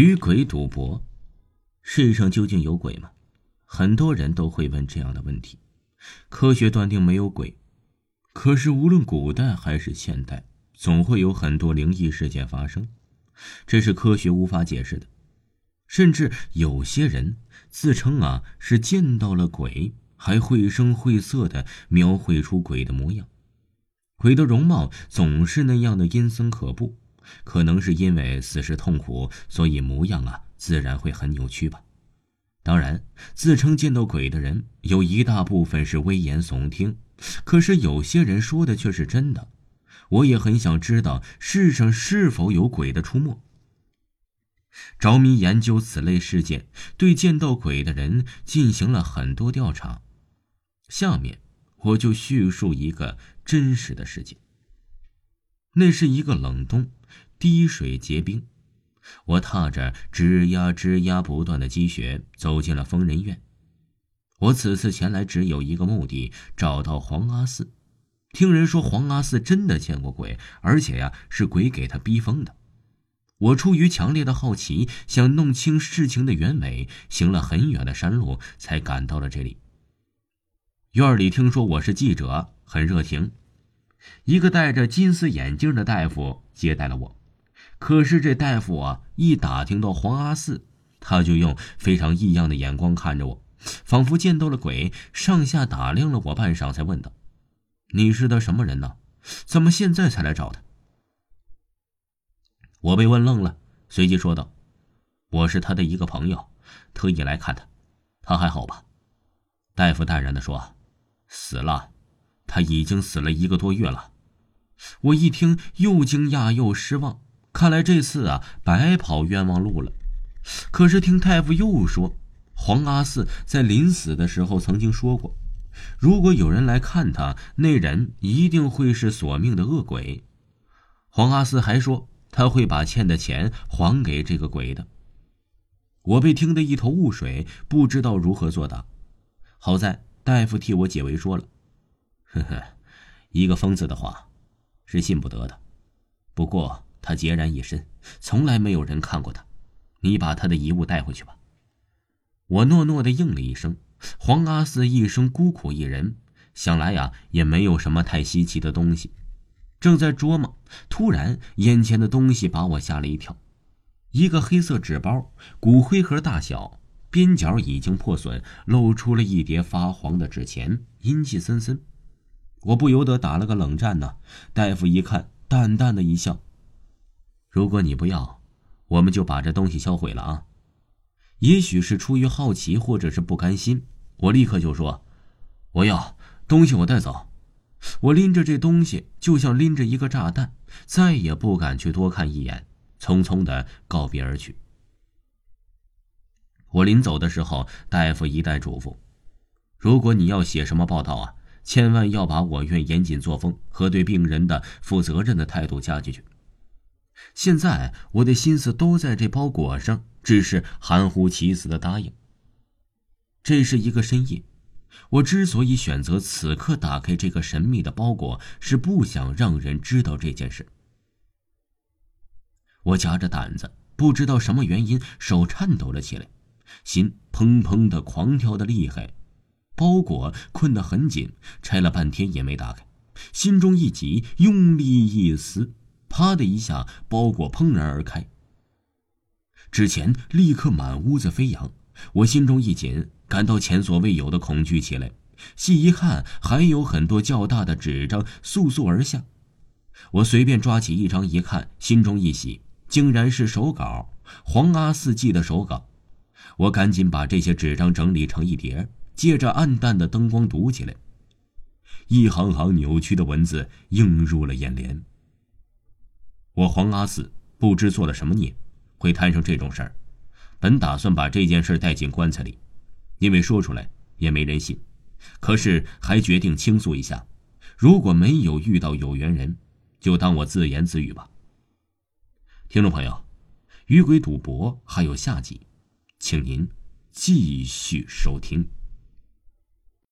与鬼赌博，世上究竟有鬼吗？很多人都会问这样的问题。科学断定没有鬼，可是无论古代还是现代，总会有很多灵异事件发生，这是科学无法解释的。甚至有些人自称啊是见到了鬼，还绘声绘色的描绘出鬼的模样。鬼的容貌总是那样的阴森可怖。可能是因为死时痛苦，所以模样啊自然会很扭曲吧。当然，自称见到鬼的人有一大部分是危言耸听，可是有些人说的却是真的。我也很想知道世上是否有鬼的出没。着迷研究此类事件，对见到鬼的人进行了很多调查。下面我就叙述一个真实的事件。那是一个冷冬。滴水结冰，我踏着吱呀吱呀不断的积雪走进了疯人院。我此次前来只有一个目的：找到黄阿四。听人说黄阿四真的见过鬼，而且呀是鬼给他逼疯的。我出于强烈的好奇，想弄清事情的原委，行了很远的山路才赶到了这里。院里听说我是记者，很热情。一个戴着金丝眼镜的大夫接待了我。可是这大夫啊，一打听到黄阿四，他就用非常异样的眼光看着我，仿佛见到了鬼，上下打量了我半晌，才问道：“你是他什么人呢？怎么现在才来找他？”我被问愣了，随即说道：“我是他的一个朋友，特意来看他。他还好吧？”大夫淡然的说：“死了，他已经死了一个多月了。”我一听，又惊讶又失望。看来这次啊，白跑冤枉路了。可是听太傅又说，黄阿四在临死的时候曾经说过，如果有人来看他，那人一定会是索命的恶鬼。黄阿四还说他会把欠的钱还给这个鬼的。我被听得一头雾水，不知道如何作答。好在大夫替我解围说了：“呵呵，一个疯子的话，是信不得的。不过。”他孑然一身，从来没有人看过他。你把他的遗物带回去吧。我诺诺的应了一声。黄阿四一生孤苦一人，想来呀也没有什么太稀奇的东西。正在琢磨，突然眼前的东西把我吓了一跳。一个黑色纸包，骨灰盒大小，边角已经破损，露出了一叠发黄的纸钱，阴气森森。我不由得打了个冷战呢。大夫一看，淡淡的一笑。如果你不要，我们就把这东西销毁了啊！也许是出于好奇，或者是不甘心，我立刻就说：“我要东西，我带走。”我拎着这东西，就像拎着一个炸弹，再也不敢去多看一眼，匆匆的告别而去。我临走的时候，大夫一再嘱咐：“如果你要写什么报道啊，千万要把我院严谨作风和对病人的负责任的态度加进去。”现在我的心思都在这包裹上，只是含糊其辞的答应。这是一个深夜，我之所以选择此刻打开这个神秘的包裹，是不想让人知道这件事。我夹着胆子，不知道什么原因，手颤抖了起来，心砰砰的狂跳的厉害。包裹困得很紧，拆了半天也没打开，心中一急，用力一撕。啪的一下，包裹砰然而开。纸钱立刻满屋子飞扬，我心中一紧，感到前所未有的恐惧起来。细一看，还有很多较大的纸张簌簌而下。我随便抓起一张一看，心中一喜，竟然是手稿，黄阿四寄的手稿。我赶紧把这些纸张整理成一叠，借着暗淡的灯光读起来。一行行扭曲的文字映入了眼帘。我黄阿四不知做了什么孽，会摊上这种事儿。本打算把这件事带进棺材里，因为说出来也没人信。可是还决定倾诉一下。如果没有遇到有缘人，就当我自言自语吧。听众朋友，《与鬼赌博》还有下集，请您继续收听。